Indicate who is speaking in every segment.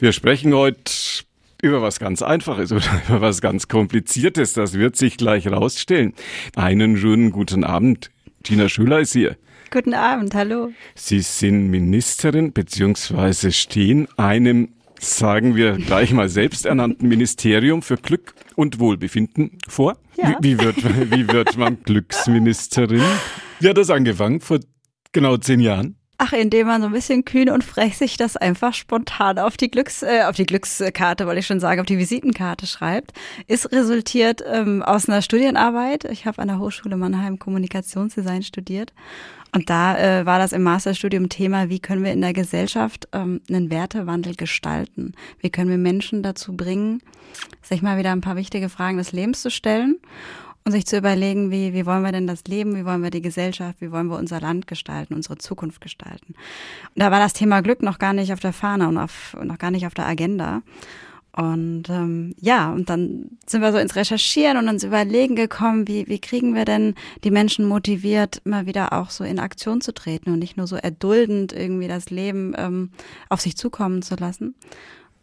Speaker 1: Wir sprechen heute über was ganz Einfaches oder über was ganz Kompliziertes. Das wird sich gleich rausstellen. Einen schönen guten Abend. Tina Schüler ist hier.
Speaker 2: Guten Abend, hallo.
Speaker 1: Sie sind Ministerin beziehungsweise stehen einem, sagen wir gleich mal selbsternannten Ministerium für Glück und Wohlbefinden vor. Ja. Wie, wie, wird, wie wird man Glücksministerin? Wie hat das angefangen? Vor genau zehn Jahren?
Speaker 2: Ach, indem man so ein bisschen kühn und frech sich das einfach spontan auf die Glücks, äh, auf die Glückskarte, wollte ich schon sagen, auf die Visitenkarte schreibt, ist resultiert ähm, aus einer Studienarbeit. Ich habe an der Hochschule Mannheim Kommunikationsdesign studiert. Und da äh, war das im Masterstudium Thema, wie können wir in der Gesellschaft ähm, einen Wertewandel gestalten? Wie können wir Menschen dazu bringen, sich mal wieder ein paar wichtige Fragen des Lebens zu stellen? Und sich zu überlegen, wie, wie wollen wir denn das Leben, wie wollen wir die Gesellschaft, wie wollen wir unser Land gestalten, unsere Zukunft gestalten. Und da war das Thema Glück noch gar nicht auf der Fahne und auf, noch gar nicht auf der Agenda. Und ähm, ja, und dann sind wir so ins Recherchieren und ins Überlegen gekommen, wie, wie kriegen wir denn die Menschen motiviert, immer wieder auch so in Aktion zu treten und nicht nur so erduldend irgendwie das Leben ähm, auf sich zukommen zu lassen.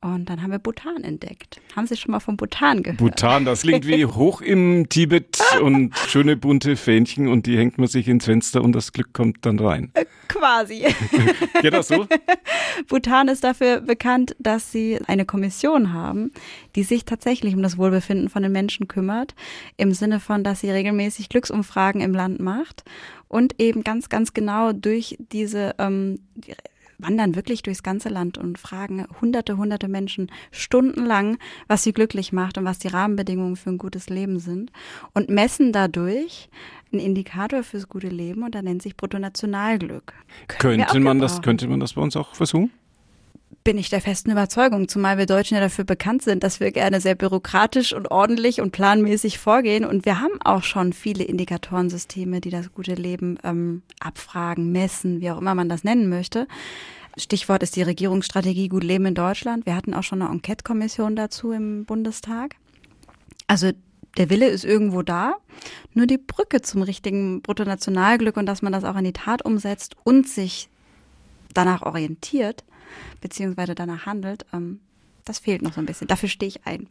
Speaker 2: Und dann haben wir Bhutan entdeckt. Haben Sie schon mal von Bhutan gehört?
Speaker 1: Bhutan, das liegt wie hoch im Tibet und schöne bunte Fähnchen und die hängt man sich ins Fenster und das Glück kommt dann rein. Äh,
Speaker 2: quasi.
Speaker 1: Geht das so?
Speaker 2: Bhutan ist dafür bekannt, dass sie eine Kommission haben, die sich tatsächlich um das Wohlbefinden von den Menschen kümmert, im Sinne von, dass sie regelmäßig Glücksumfragen im Land macht und eben ganz, ganz genau durch diese ähm, wandern wirklich durchs ganze Land und fragen hunderte, hunderte Menschen stundenlang, was sie glücklich macht und was die Rahmenbedingungen für ein gutes Leben sind und messen dadurch einen Indikator fürs gute Leben und da nennt sich Bruttonationalglück.
Speaker 1: könnte man das, könnte man das bei uns auch versuchen?
Speaker 2: Bin ich der festen Überzeugung, zumal wir Deutschen ja dafür bekannt sind, dass wir gerne sehr bürokratisch und ordentlich und planmäßig vorgehen. Und wir haben auch schon viele Indikatorensysteme, die das gute Leben ähm, abfragen, messen, wie auch immer man das nennen möchte. Stichwort ist die Regierungsstrategie Gut Leben in Deutschland. Wir hatten auch schon eine Enquete-Kommission dazu im Bundestag. Also der Wille ist irgendwo da, nur die Brücke zum richtigen Bruttonationalglück und dass man das auch in die Tat umsetzt und sich danach orientiert, beziehungsweise danach handelt, ähm, das fehlt noch so ein bisschen. Dafür stehe ich ein.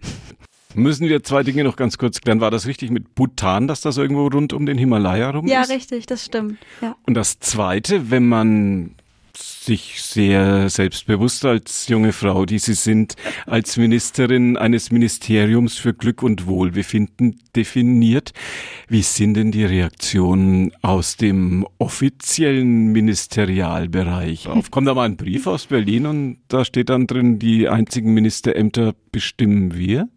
Speaker 1: Müssen wir zwei Dinge noch ganz kurz klären. War das richtig mit Bhutan, dass das irgendwo rund um den Himalaya rum
Speaker 2: ja,
Speaker 1: ist?
Speaker 2: Ja, richtig, das stimmt. Ja.
Speaker 1: Und das Zweite, wenn man sich sehr selbstbewusst als junge Frau, die Sie sind, als Ministerin eines Ministeriums für Glück und Wohlbefinden definiert. Wie sind denn die Reaktionen aus dem offiziellen Ministerialbereich? Auf kommt da mal ein Brief aus Berlin und da steht dann drin, die einzigen Ministerämter bestimmen wir?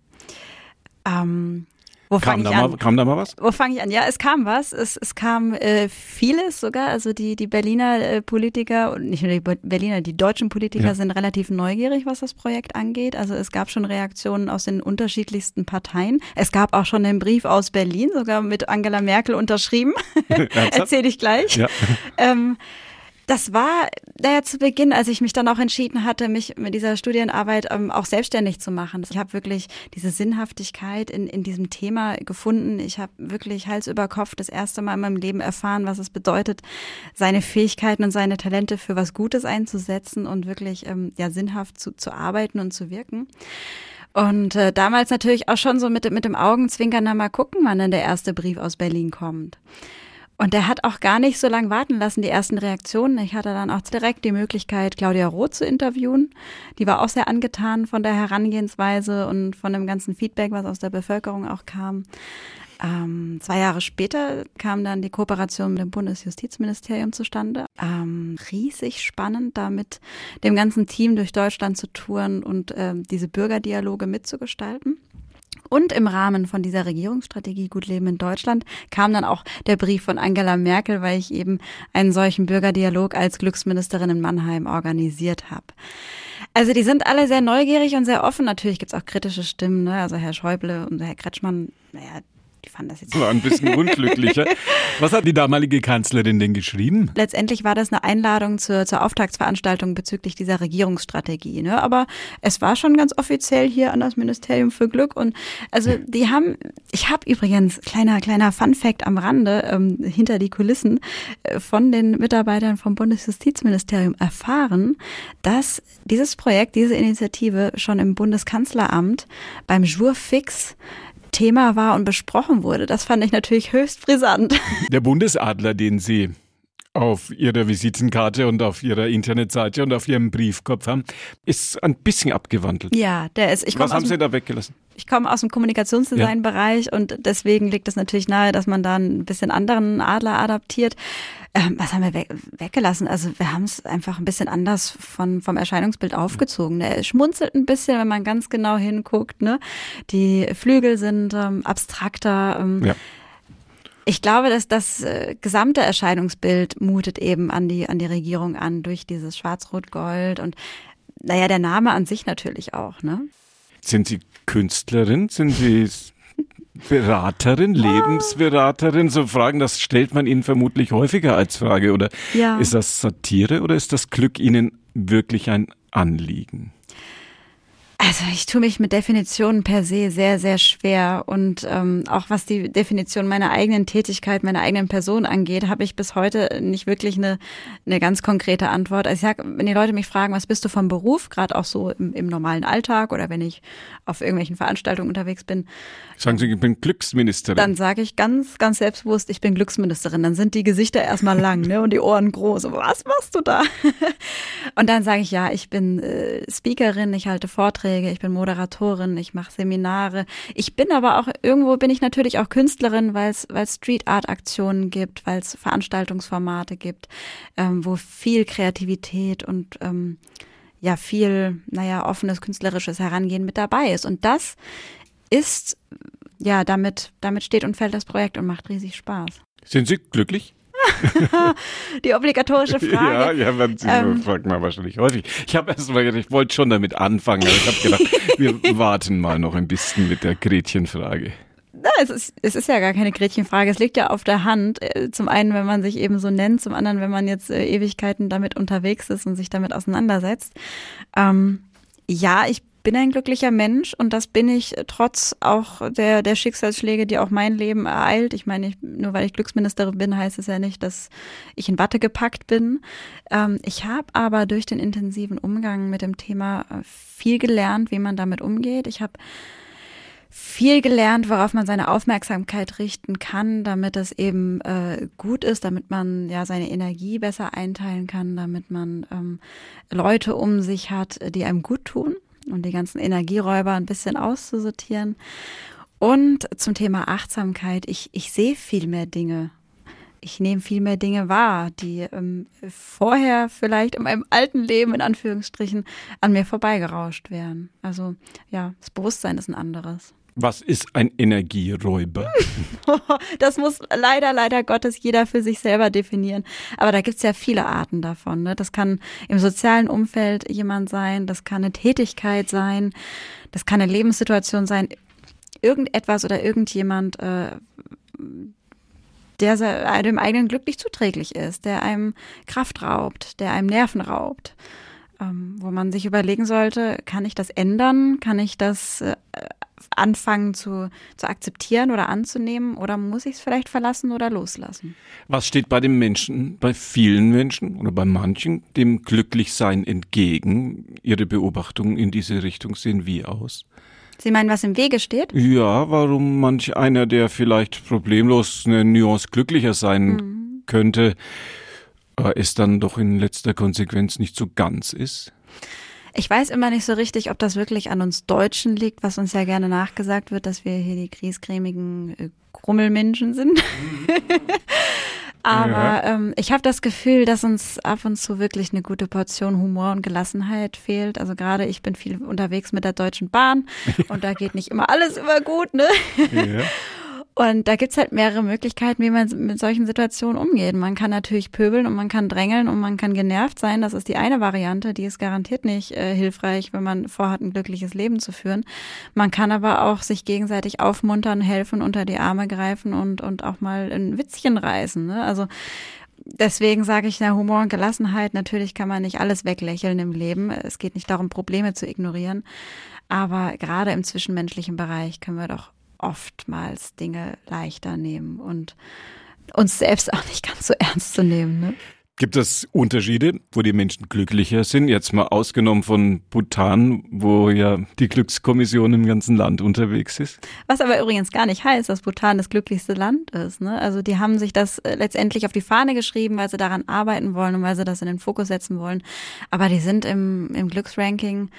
Speaker 2: Ähm,
Speaker 1: wo kam, da mal, kam da mal was?
Speaker 2: Wo fange ich an? Ja, es kam was. Es, es kam äh, vieles sogar. Also die, die Berliner äh, Politiker und nicht nur die Berliner, die deutschen Politiker ja. sind relativ neugierig, was das Projekt angeht. Also es gab schon Reaktionen aus den unterschiedlichsten Parteien. Es gab auch schon einen Brief aus Berlin, sogar mit Angela Merkel unterschrieben. Erzähle ich gleich. Ja. Ähm, das war daher zu Beginn, als ich mich dann auch entschieden hatte, mich mit dieser Studienarbeit ähm, auch selbstständig zu machen. Ich habe wirklich diese Sinnhaftigkeit in, in diesem Thema gefunden. Ich habe wirklich Hals über Kopf das erste Mal in meinem Leben erfahren, was es bedeutet, seine Fähigkeiten und seine Talente für was Gutes einzusetzen und wirklich ähm, ja sinnhaft zu, zu arbeiten und zu wirken. Und äh, damals natürlich auch schon so mit, mit dem Augenzwinkern, na mal gucken, wann denn der erste Brief aus Berlin kommt. Und der hat auch gar nicht so lange warten lassen, die ersten Reaktionen. Ich hatte dann auch direkt die Möglichkeit, Claudia Roth zu interviewen. Die war auch sehr angetan von der Herangehensweise und von dem ganzen Feedback, was aus der Bevölkerung auch kam. Ähm, zwei Jahre später kam dann die Kooperation mit dem Bundesjustizministerium zustande. Ähm, riesig spannend, da mit dem ganzen Team durch Deutschland zu touren und ähm, diese Bürgerdialoge mitzugestalten. Und im Rahmen von dieser Regierungsstrategie Gut Leben in Deutschland kam dann auch der Brief von Angela Merkel, weil ich eben einen solchen Bürgerdialog als Glücksministerin in Mannheim organisiert habe. Also die sind alle sehr neugierig und sehr offen. Natürlich gibt's auch kritische Stimmen. Ne? Also Herr Schäuble und Herr Kretschmann, naja, die fanden das jetzt.
Speaker 1: War ein bisschen unglücklicher. Was hat die damalige Kanzlerin denn geschrieben?
Speaker 2: Letztendlich war das eine Einladung zur, zur Auftragsveranstaltung bezüglich dieser Regierungsstrategie. Ne? Aber es war schon ganz offiziell hier an das Ministerium für Glück. Und also die haben, ich habe übrigens, kleiner, kleiner Fun-Fact am Rande, ähm, hinter die Kulissen, äh, von den Mitarbeitern vom Bundesjustizministerium erfahren, dass dieses Projekt, diese Initiative schon im Bundeskanzleramt beim Jour fix Thema war und besprochen wurde. Das fand ich natürlich höchst brisant.
Speaker 1: Der Bundesadler, den Sie auf Ihrer Visitenkarte und auf Ihrer Internetseite und auf Ihrem Briefkopf haben, ist ein bisschen abgewandelt.
Speaker 2: Ja, der ist.
Speaker 1: Ich Was haben Sie da weggelassen?
Speaker 2: Ich komme aus dem Kommunikationsdesign-Bereich ja. und deswegen liegt es natürlich nahe, dass man da ein bisschen anderen Adler adaptiert. Ähm, was haben wir we weggelassen? Also wir haben es einfach ein bisschen anders von, vom Erscheinungsbild aufgezogen. Er schmunzelt ein bisschen, wenn man ganz genau hinguckt. Ne? Die Flügel sind ähm, abstrakter. Ähm, ja. Ich glaube, dass das äh, gesamte Erscheinungsbild mutet eben an die, an die Regierung an durch dieses Schwarz-Rot-Gold und naja, der Name an sich natürlich auch, ne?
Speaker 1: Sind Sie Künstlerin? Sind Sie Beraterin, Lebensberaterin? So Fragen, das stellt man Ihnen vermutlich häufiger als Frage. Oder ja. ist das Satire oder ist das Glück Ihnen wirklich ein Anliegen?
Speaker 2: Also ich tue mich mit Definitionen per se sehr, sehr schwer. Und ähm, auch was die Definition meiner eigenen Tätigkeit, meiner eigenen Person angeht, habe ich bis heute nicht wirklich eine, eine ganz konkrete Antwort. Also ich sag, wenn die Leute mich fragen, was bist du vom Beruf, gerade auch so im, im normalen Alltag oder wenn ich auf irgendwelchen Veranstaltungen unterwegs bin.
Speaker 1: Sagen Sie, ich bin Glücksministerin.
Speaker 2: Dann sage ich ganz, ganz selbstbewusst, ich bin Glücksministerin. Dann sind die Gesichter erstmal lang ne, und die Ohren groß. Was machst du da? und dann sage ich, ja, ich bin äh, Speakerin, ich halte Vorträge Vorträge, ich bin Moderatorin, ich mache Seminare. Ich bin aber auch, irgendwo bin ich natürlich auch Künstlerin, weil es Street Art Aktionen gibt, weil es Veranstaltungsformate gibt, ähm, wo viel Kreativität und ähm, ja viel, naja, offenes künstlerisches Herangehen mit dabei ist. Und das ist, ja, damit, damit steht und fällt das Projekt und macht riesig Spaß.
Speaker 1: Sind Sie glücklich?
Speaker 2: die obligatorische Frage.
Speaker 1: Ja, ja man, Sie ähm, fragt man wahrscheinlich häufig. Ich habe erst mal gedacht, ich wollte schon damit anfangen, aber ich habe gedacht, wir warten mal noch ein bisschen mit der Gretchenfrage.
Speaker 2: Na, es ist, es ist ja gar keine Gretchenfrage. Es liegt ja auf der Hand. Äh, zum einen, wenn man sich eben so nennt, zum anderen, wenn man jetzt äh, Ewigkeiten damit unterwegs ist und sich damit auseinandersetzt. Ähm, ja, ich bin ein glücklicher Mensch und das bin ich trotz auch der, der Schicksalsschläge, die auch mein Leben ereilt. Ich meine, ich, nur weil ich Glücksministerin bin, heißt es ja nicht, dass ich in Watte gepackt bin. Ähm, ich habe aber durch den intensiven Umgang mit dem Thema äh, viel gelernt, wie man damit umgeht. Ich habe viel gelernt, worauf man seine Aufmerksamkeit richten kann, damit es eben äh, gut ist, damit man ja seine Energie besser einteilen kann, damit man ähm, Leute um sich hat, die einem gut tun und die ganzen Energieräuber ein bisschen auszusortieren. Und zum Thema Achtsamkeit, ich, ich sehe viel mehr Dinge. Ich nehme viel mehr Dinge wahr, die ähm, vorher vielleicht in meinem alten Leben in Anführungsstrichen an mir vorbeigerauscht wären. Also ja, das Bewusstsein ist ein anderes.
Speaker 1: Was ist ein Energieräuber?
Speaker 2: das muss leider, leider Gottes jeder für sich selber definieren. Aber da gibt's ja viele Arten davon. Ne? Das kann im sozialen Umfeld jemand sein, das kann eine Tätigkeit sein, das kann eine Lebenssituation sein, irgendetwas oder irgendjemand, äh, der einem eigenen Glück nicht zuträglich ist, der einem Kraft raubt, der einem Nerven raubt. Ähm, wo man sich überlegen sollte, kann ich das ändern? Kann ich das äh, anfangen zu, zu akzeptieren oder anzunehmen oder muss ich es vielleicht verlassen oder loslassen?
Speaker 1: Was steht bei den Menschen, bei vielen Menschen oder bei manchen dem Glücklichsein entgegen? Ihre Beobachtungen in diese Richtung sehen wie aus?
Speaker 2: Sie meinen, was im Wege steht?
Speaker 1: Ja, warum manch einer, der vielleicht problemlos eine Nuance glücklicher sein mhm. könnte, äh, es dann doch in letzter Konsequenz nicht so ganz ist?
Speaker 2: Ich weiß immer nicht so richtig, ob das wirklich an uns Deutschen liegt, was uns ja gerne nachgesagt wird, dass wir hier die griesgrämigen äh, Grummelmenschen sind. Aber ja. ähm, ich habe das Gefühl, dass uns ab und zu wirklich eine gute Portion Humor und Gelassenheit fehlt. Also gerade ich bin viel unterwegs mit der Deutschen Bahn und da geht nicht immer alles immer gut, ne? Ja. Und da gibt's halt mehrere Möglichkeiten, wie man mit solchen Situationen umgeht. Man kann natürlich pöbeln und man kann drängeln und man kann genervt sein. Das ist die eine Variante, die ist garantiert nicht äh, hilfreich, wenn man vorhat, ein glückliches Leben zu führen. Man kann aber auch sich gegenseitig aufmuntern, helfen, unter die Arme greifen und, und auch mal ein Witzchen reißen. Ne? Also deswegen sage ich, na, Humor und Gelassenheit, natürlich kann man nicht alles weglächeln im Leben. Es geht nicht darum, Probleme zu ignorieren. Aber gerade im zwischenmenschlichen Bereich können wir doch oftmals Dinge leichter nehmen und uns selbst auch nicht ganz so ernst zu nehmen. Ne?
Speaker 1: Gibt es Unterschiede, wo die Menschen glücklicher sind? Jetzt mal ausgenommen von Bhutan, wo ja die Glückskommission im ganzen Land unterwegs ist.
Speaker 2: Was aber übrigens gar nicht heißt, dass Bhutan das glücklichste Land ist. Ne? Also die haben sich das äh, letztendlich auf die Fahne geschrieben, weil sie daran arbeiten wollen und weil sie das in den Fokus setzen wollen. Aber die sind im, im Glücksranking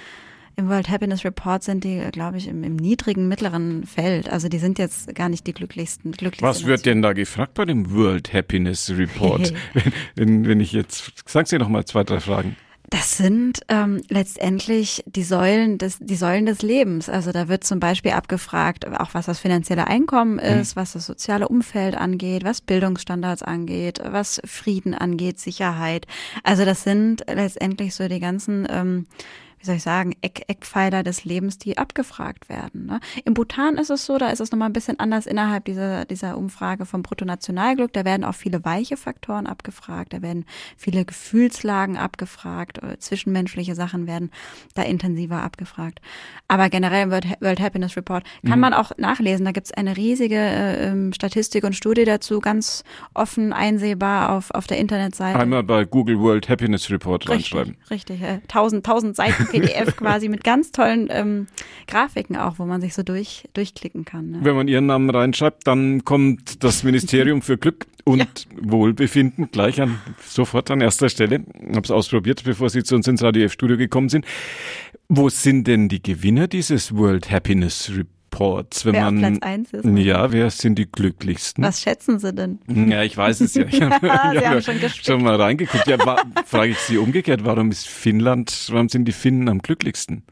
Speaker 2: im World Happiness Report sind die, glaube ich, im, im, niedrigen, mittleren Feld. Also die sind jetzt gar nicht die glücklichsten. glücklichsten
Speaker 1: Was wird denn da gefragt bei dem World Happiness Report? wenn, wenn, wenn ich jetzt, sagen Sie noch mal zwei, drei Fragen.
Speaker 2: Das sind ähm, letztendlich die Säulen des die Säulen des Lebens. Also da wird zum Beispiel abgefragt, auch was das finanzielle Einkommen mhm. ist, mhm. was das soziale Umfeld angeht, was Bildungsstandards angeht, was Frieden angeht, Sicherheit. Also das sind letztendlich so die ganzen ähm, wie soll ich sagen, Eck, Eckpfeiler des Lebens, die abgefragt werden. Ne? Im Bhutan ist es so, da ist es nochmal ein bisschen anders innerhalb dieser, dieser Umfrage vom Bruttonationalglück. Da werden auch viele weiche Faktoren abgefragt, da werden viele Gefühlslagen abgefragt, äh, zwischenmenschliche Sachen werden da intensiver abgefragt. Aber generell im World, World Happiness Report kann mhm. man auch nachlesen. Da gibt es eine riesige äh, ähm, Statistik und Studie dazu, ganz offen einsehbar auf, auf der Internetseite.
Speaker 1: Einmal bei Google World Happiness Report reinschreiben.
Speaker 2: Richtig, äh, tausend, tausend Seiten PDF quasi mit ganz tollen ähm, Grafiken auch, wo man sich so durch, durchklicken kann. Ne?
Speaker 1: Wenn man Ihren Namen reinschreibt, dann kommt das Ministerium für Glück und ja. Wohlbefinden gleich an, sofort an erster Stelle. Ich habe es ausprobiert, bevor Sie zu uns ins Radio F-Studio gekommen sind. Wo sind denn die Gewinner dieses World Happiness Report? Reports, wenn
Speaker 2: wer
Speaker 1: man
Speaker 2: auf Platz 1 ist.
Speaker 1: Ja, wer sind die glücklichsten?
Speaker 2: Was schätzen Sie denn?
Speaker 1: Ja, ich weiß es ja. Ich habe hab schon, schon, mal reingeguckt. Ja, frage ich Sie umgekehrt, warum ist Finnland, warum sind die Finnen am glücklichsten?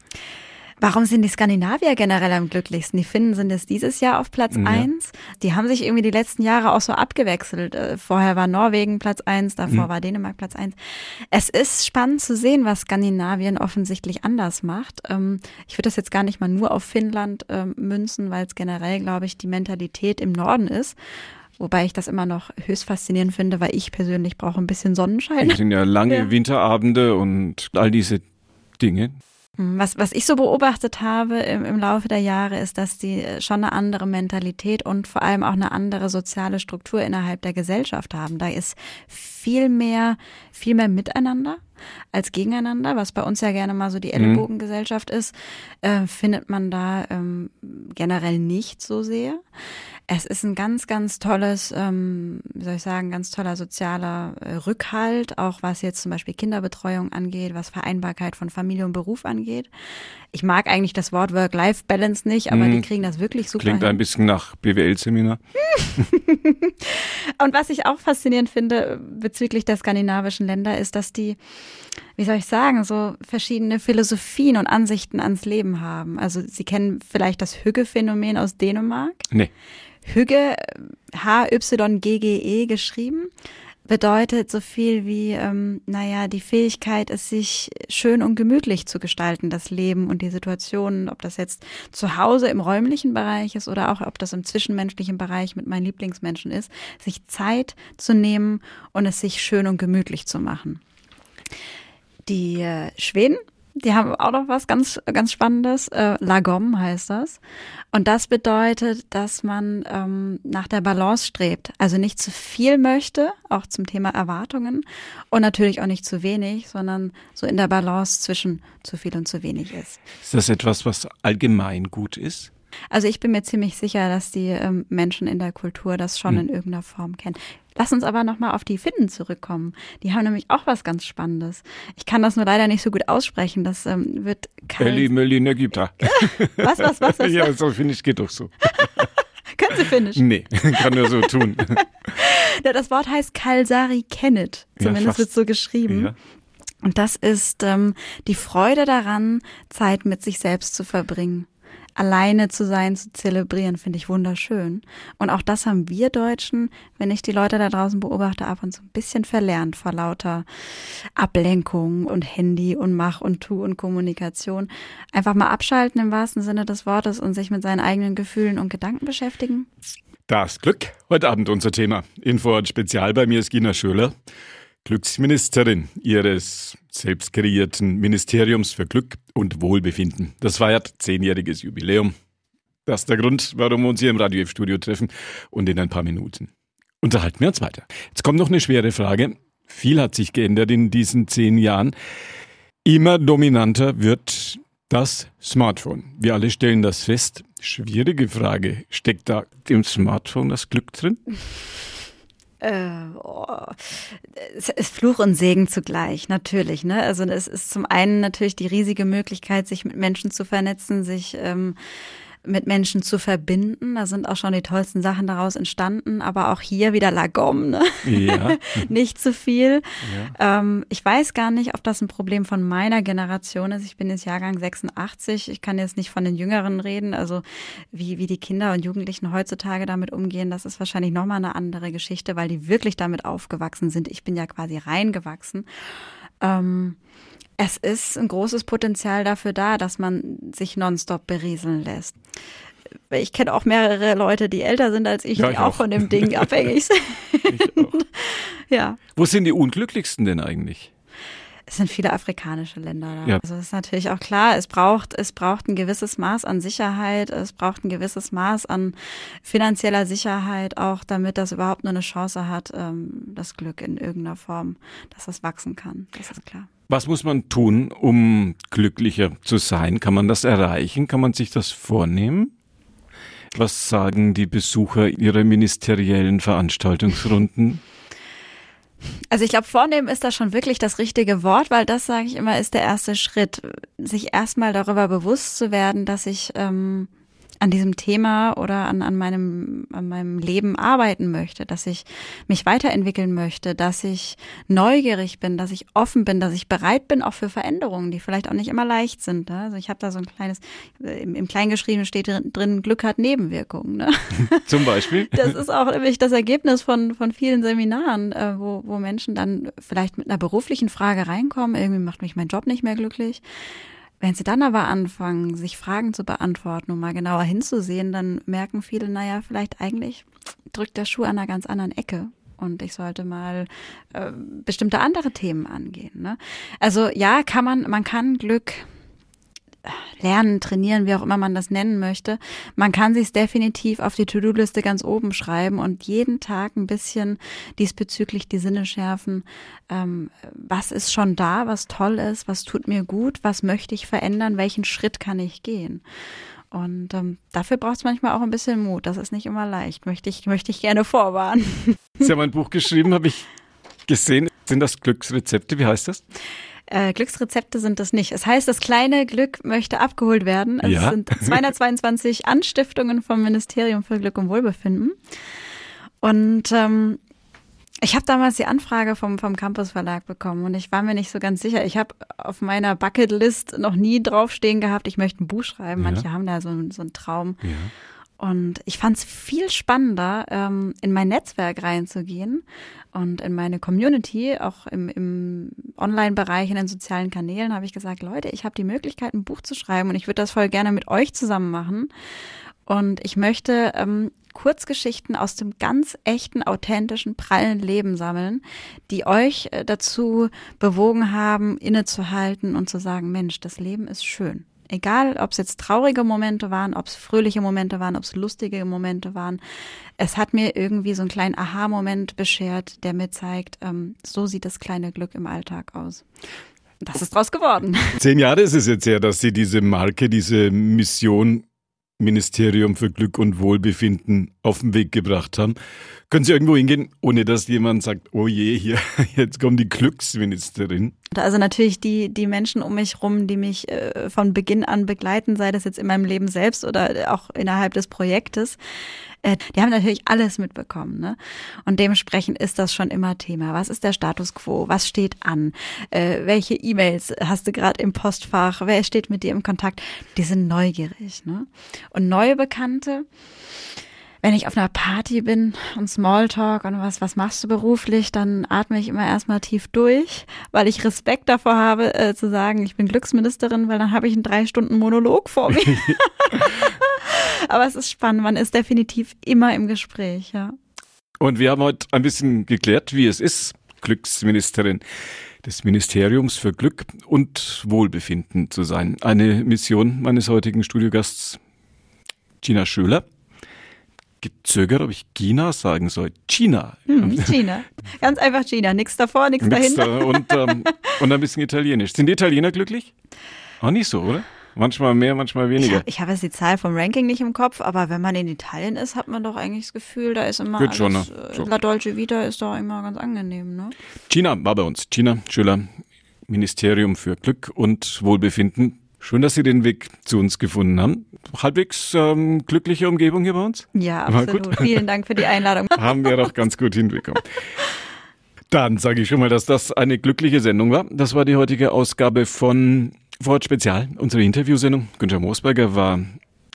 Speaker 2: Warum sind die Skandinavier generell am glücklichsten? Die Finnen sind es dieses Jahr auf Platz ja. eins. Die haben sich irgendwie die letzten Jahre auch so abgewechselt. Äh, vorher war Norwegen Platz eins, davor mhm. war Dänemark Platz eins. Es ist spannend zu sehen, was Skandinavien offensichtlich anders macht. Ähm, ich würde das jetzt gar nicht mal nur auf Finnland ähm, münzen, weil es generell, glaube ich, die Mentalität im Norden ist. Wobei ich das immer noch höchst faszinierend finde, weil ich persönlich brauche ein bisschen Sonnenschein.
Speaker 1: Es sind ja lange ja. Winterabende und all diese Dinge.
Speaker 2: Hm, was, was ich so beobachtet habe im, im Laufe der Jahre, ist, dass die äh, schon eine andere Mentalität und vor allem auch eine andere soziale Struktur innerhalb der Gesellschaft haben. Da ist viel mehr, viel mehr Miteinander als gegeneinander, was bei uns ja gerne mal so die mhm. Ellenbogengesellschaft ist, äh, findet man da ähm, generell nicht so sehr. Es ist ein ganz, ganz tolles, ähm, wie soll ich sagen, ganz toller sozialer äh, Rückhalt, auch was jetzt zum Beispiel Kinderbetreuung angeht, was Vereinbarkeit von Familie und Beruf angeht. Ich mag eigentlich das Wort Work-Life-Balance nicht, aber mhm. die kriegen das wirklich super.
Speaker 1: Klingt
Speaker 2: hin.
Speaker 1: ein bisschen nach BWL-Seminar.
Speaker 2: und was ich auch faszinierend finde bezüglich der skandinavischen Länder ist, dass die wie soll ich sagen, so verschiedene Philosophien und Ansichten ans Leben haben. Also Sie kennen vielleicht das Hügge-Phänomen aus Dänemark.
Speaker 1: Nee.
Speaker 2: Hügge, H-Y-G-G-E geschrieben, bedeutet so viel wie, ähm, naja, die Fähigkeit, es sich schön und gemütlich zu gestalten, das Leben und die Situationen, ob das jetzt zu Hause im räumlichen Bereich ist oder auch ob das im zwischenmenschlichen Bereich mit meinen Lieblingsmenschen ist, sich Zeit zu nehmen und es sich schön und gemütlich zu machen. Die äh, Schweden die haben auch noch was ganz, ganz Spannendes. Äh, Lagom heißt das. Und das bedeutet, dass man ähm, nach der Balance strebt. Also nicht zu viel möchte, auch zum Thema Erwartungen. Und natürlich auch nicht zu wenig, sondern so in der Balance zwischen zu viel und zu wenig ist.
Speaker 1: Ist das etwas, was allgemein gut ist?
Speaker 2: Also ich bin mir ziemlich sicher, dass die ähm, Menschen in der Kultur das schon hm. in irgendeiner Form kennen. Lass uns aber nochmal auf die Finnen zurückkommen. Die haben nämlich auch was ganz Spannendes. Ich kann das nur leider nicht so gut aussprechen. Das ähm, wird
Speaker 1: Eli Mölli Negipta.
Speaker 2: was, was, was? was
Speaker 1: ja, so Finnisch geht doch so.
Speaker 2: Können Sie Finnisch?
Speaker 1: Nee, kann nur so tun.
Speaker 2: das Wort heißt Kalsari Kennet. Zumindest ja, wird so geschrieben. Ja. Und das ist ähm, die Freude daran, Zeit mit sich selbst zu verbringen. Alleine zu sein, zu zelebrieren, finde ich wunderschön. Und auch das haben wir Deutschen, wenn ich die Leute da draußen beobachte, ab und zu ein bisschen verlernt vor lauter Ablenkung und Handy und Mach und Tu und Kommunikation. Einfach mal abschalten im wahrsten Sinne des Wortes und sich mit seinen eigenen Gefühlen und Gedanken beschäftigen.
Speaker 1: Das Glück. Heute Abend unser Thema. Info und Spezial bei mir ist Gina Schöler. Glücksministerin ihres selbst kreierten Ministeriums für Glück und Wohlbefinden. Das feiert zehnjähriges Jubiläum. Das ist der Grund, warum wir uns hier im Radio F-Studio treffen und in ein paar Minuten unterhalten wir uns weiter. Jetzt kommt noch eine schwere Frage. Viel hat sich geändert in diesen zehn Jahren. Immer dominanter wird das Smartphone. Wir alle stellen das fest. Schwierige Frage. Steckt da im Smartphone das Glück drin?
Speaker 2: Äh, oh. Es ist Fluch und Segen zugleich, natürlich. Ne? Also es ist zum einen natürlich die riesige Möglichkeit, sich mit Menschen zu vernetzen, sich ähm, mit Menschen zu verbinden. Da sind auch schon die tollsten Sachen daraus entstanden, aber auch hier wieder Lagom, ne? Ja. nicht zu viel. Ja. Ähm, ich weiß gar nicht, ob das ein Problem von meiner Generation ist. Ich bin jetzt Jahrgang 86. Ich kann jetzt nicht von den Jüngeren reden. Also wie, wie die Kinder und Jugendlichen heutzutage damit umgehen, das ist wahrscheinlich nochmal eine andere Geschichte, weil die wirklich damit aufgewachsen sind. Ich bin ja quasi reingewachsen. Ähm, es ist ein großes Potenzial dafür da, dass man sich nonstop berieseln lässt. Ich kenne auch mehrere Leute, die älter sind als ich, ja, die auch, auch von dem Ding abhängig sind. Ich auch.
Speaker 1: Ja. Wo sind die unglücklichsten denn eigentlich?
Speaker 2: Es sind viele afrikanische Länder da. Ja. Also ist natürlich auch klar, es braucht, es braucht ein gewisses Maß an Sicherheit, es braucht ein gewisses Maß an finanzieller Sicherheit, auch damit das überhaupt nur eine Chance hat, ähm, das Glück in irgendeiner Form, dass das wachsen kann. Das ist klar.
Speaker 1: Was muss man tun, um glücklicher zu sein? Kann man das erreichen? Kann man sich das vornehmen? Was sagen die Besucher ihrer ministeriellen Veranstaltungsrunden?
Speaker 2: Also ich glaube, vornehmen ist da schon wirklich das richtige Wort, weil das, sage ich immer, ist der erste Schritt, sich erstmal darüber bewusst zu werden, dass ich ähm, an diesem Thema oder an, an, meinem, an meinem Leben arbeiten möchte, dass ich mich weiterentwickeln möchte, dass ich neugierig bin, dass ich offen bin, dass ich bereit bin auch für Veränderungen, die vielleicht auch nicht immer leicht sind. Ne? Also ich habe da so ein kleines, im, im Kleingeschriebenen steht drin, Glück hat Nebenwirkungen. Ne?
Speaker 1: Zum Beispiel?
Speaker 2: Das ist auch nämlich das Ergebnis von, von vielen Seminaren, äh, wo, wo Menschen dann vielleicht mit einer beruflichen Frage reinkommen, irgendwie macht mich mein Job nicht mehr glücklich wenn sie dann aber anfangen, sich Fragen zu beantworten und mal genauer hinzusehen, dann merken viele, naja, vielleicht eigentlich drückt der Schuh an einer ganz anderen Ecke und ich sollte mal äh, bestimmte andere Themen angehen. Ne? Also ja, kann man, man kann Glück lernen, trainieren, wie auch immer man das nennen möchte. Man kann sich definitiv auf die To-Do-Liste ganz oben schreiben und jeden Tag ein bisschen diesbezüglich die Sinne schärfen. Ähm, was ist schon da, was toll ist, was tut mir gut, was möchte ich verändern, welchen Schritt kann ich gehen? Und ähm, dafür braucht es manchmal auch ein bisschen Mut. Das ist nicht immer leicht. Möchte ich, möchte ich gerne vorwarnen.
Speaker 1: Sie haben ein Buch geschrieben, habe ich gesehen. Sind das Glücksrezepte? Wie heißt das?
Speaker 2: Äh, Glücksrezepte sind das nicht. Es heißt, das kleine Glück möchte abgeholt werden. Also ja. Es sind 222 Anstiftungen vom Ministerium für Glück und Wohlbefinden. Und ähm, ich habe damals die Anfrage vom, vom Campus Verlag bekommen und ich war mir nicht so ganz sicher. Ich habe auf meiner Bucketlist noch nie draufstehen gehabt, ich möchte ein Buch schreiben. Ja. Manche haben da so, so einen Traum. Ja. Und ich fand es viel spannender, ähm, in mein Netzwerk reinzugehen und in meine Community, auch im, im Online-Bereich, in den sozialen Kanälen, habe ich gesagt, Leute, ich habe die Möglichkeit, ein Buch zu schreiben und ich würde das voll gerne mit euch zusammen machen. Und ich möchte ähm, Kurzgeschichten aus dem ganz echten, authentischen, prallen Leben sammeln, die euch äh, dazu bewogen haben, innezuhalten und zu sagen, Mensch, das Leben ist schön. Egal, ob es jetzt traurige Momente waren, ob es fröhliche Momente waren, ob es lustige Momente waren. Es hat mir irgendwie so einen kleinen Aha-Moment beschert, der mir zeigt, ähm, so sieht das kleine Glück im Alltag aus. Das ist draus geworden.
Speaker 1: Zehn Jahre ist es jetzt her, dass Sie diese Marke, diese Mission Ministerium für Glück und Wohlbefinden auf den Weg gebracht haben. Können Sie irgendwo hingehen, ohne dass jemand sagt, oh je, hier, jetzt kommt die Glücksministerin?
Speaker 2: Also natürlich die, die Menschen um mich rum, die mich äh, von Beginn an begleiten, sei das jetzt in meinem Leben selbst oder auch innerhalb des Projektes. äh, die haben natürlich alles mitbekommen. Ne? Und dementsprechend ist das schon immer Thema. Was ist der Status quo? Was steht an? Äh, welche E-Mails hast du gerade im Postfach? Wer steht mit dir im Kontakt? Die sind neugierig. Ne? Und neue Bekannte, wenn ich auf einer Party bin und Smalltalk und was, was machst du beruflich, dann atme ich immer erstmal tief durch, weil ich Respekt davor habe, äh, zu sagen, ich bin Glücksministerin, weil dann habe ich einen drei Stunden Monolog vor mir. Aber es ist spannend, man ist definitiv immer im Gespräch, ja.
Speaker 1: Und wir haben heute ein bisschen geklärt, wie es ist, Glücksministerin des Ministeriums für Glück und Wohlbefinden zu sein. Eine Mission meines heutigen Studiogasts, Gina Schöler gezögert, ob ich China sagen soll. China.
Speaker 2: Hm, China. Ganz einfach China. Nichts davor, nichts dahinter.
Speaker 1: Da und, ähm, und ein bisschen Italienisch. Sind die Italiener glücklich? Auch nicht so, oder? Manchmal mehr, manchmal weniger.
Speaker 2: Ich, ich habe jetzt die Zahl vom Ranking nicht im Kopf, aber wenn man in Italien ist, hat man doch eigentlich das Gefühl, da ist immer
Speaker 1: Geht
Speaker 2: alles,
Speaker 1: schon, ne?
Speaker 2: äh,
Speaker 1: So.
Speaker 2: La Dolce Vita ist doch immer ganz angenehm, ne?
Speaker 1: China war bei uns. China Schüler, Ministerium für Glück und Wohlbefinden. Schön, dass Sie den Weg zu uns gefunden haben. Halbwegs ähm, glückliche Umgebung hier bei uns.
Speaker 2: Ja, absolut.
Speaker 1: gut.
Speaker 2: Vielen Dank für die Einladung.
Speaker 1: Haben wir doch ganz gut hinbekommen. Dann sage ich schon mal, dass das eine glückliche Sendung war. Das war die heutige Ausgabe von Vorort Spezial, unsere Interviewsendung. Günther Moosberger war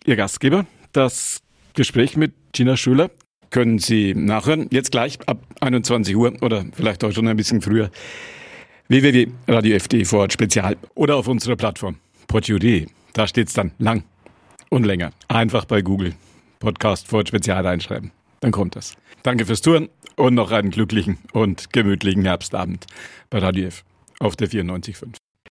Speaker 1: Ihr Gastgeber. Das Gespräch mit Gina Schüler können Sie nachhören. Jetzt gleich ab 21 Uhr oder vielleicht auch schon ein bisschen früher. www.radio.fd Vorort Spezial oder auf unserer Plattform podio.de. Da steht's dann lang und länger. Einfach bei Google Podcast Vorort Spezial reinschreiben. Dann kommt das. Danke fürs Touren und noch einen glücklichen und gemütlichen Herbstabend bei Radio F auf der 94.5.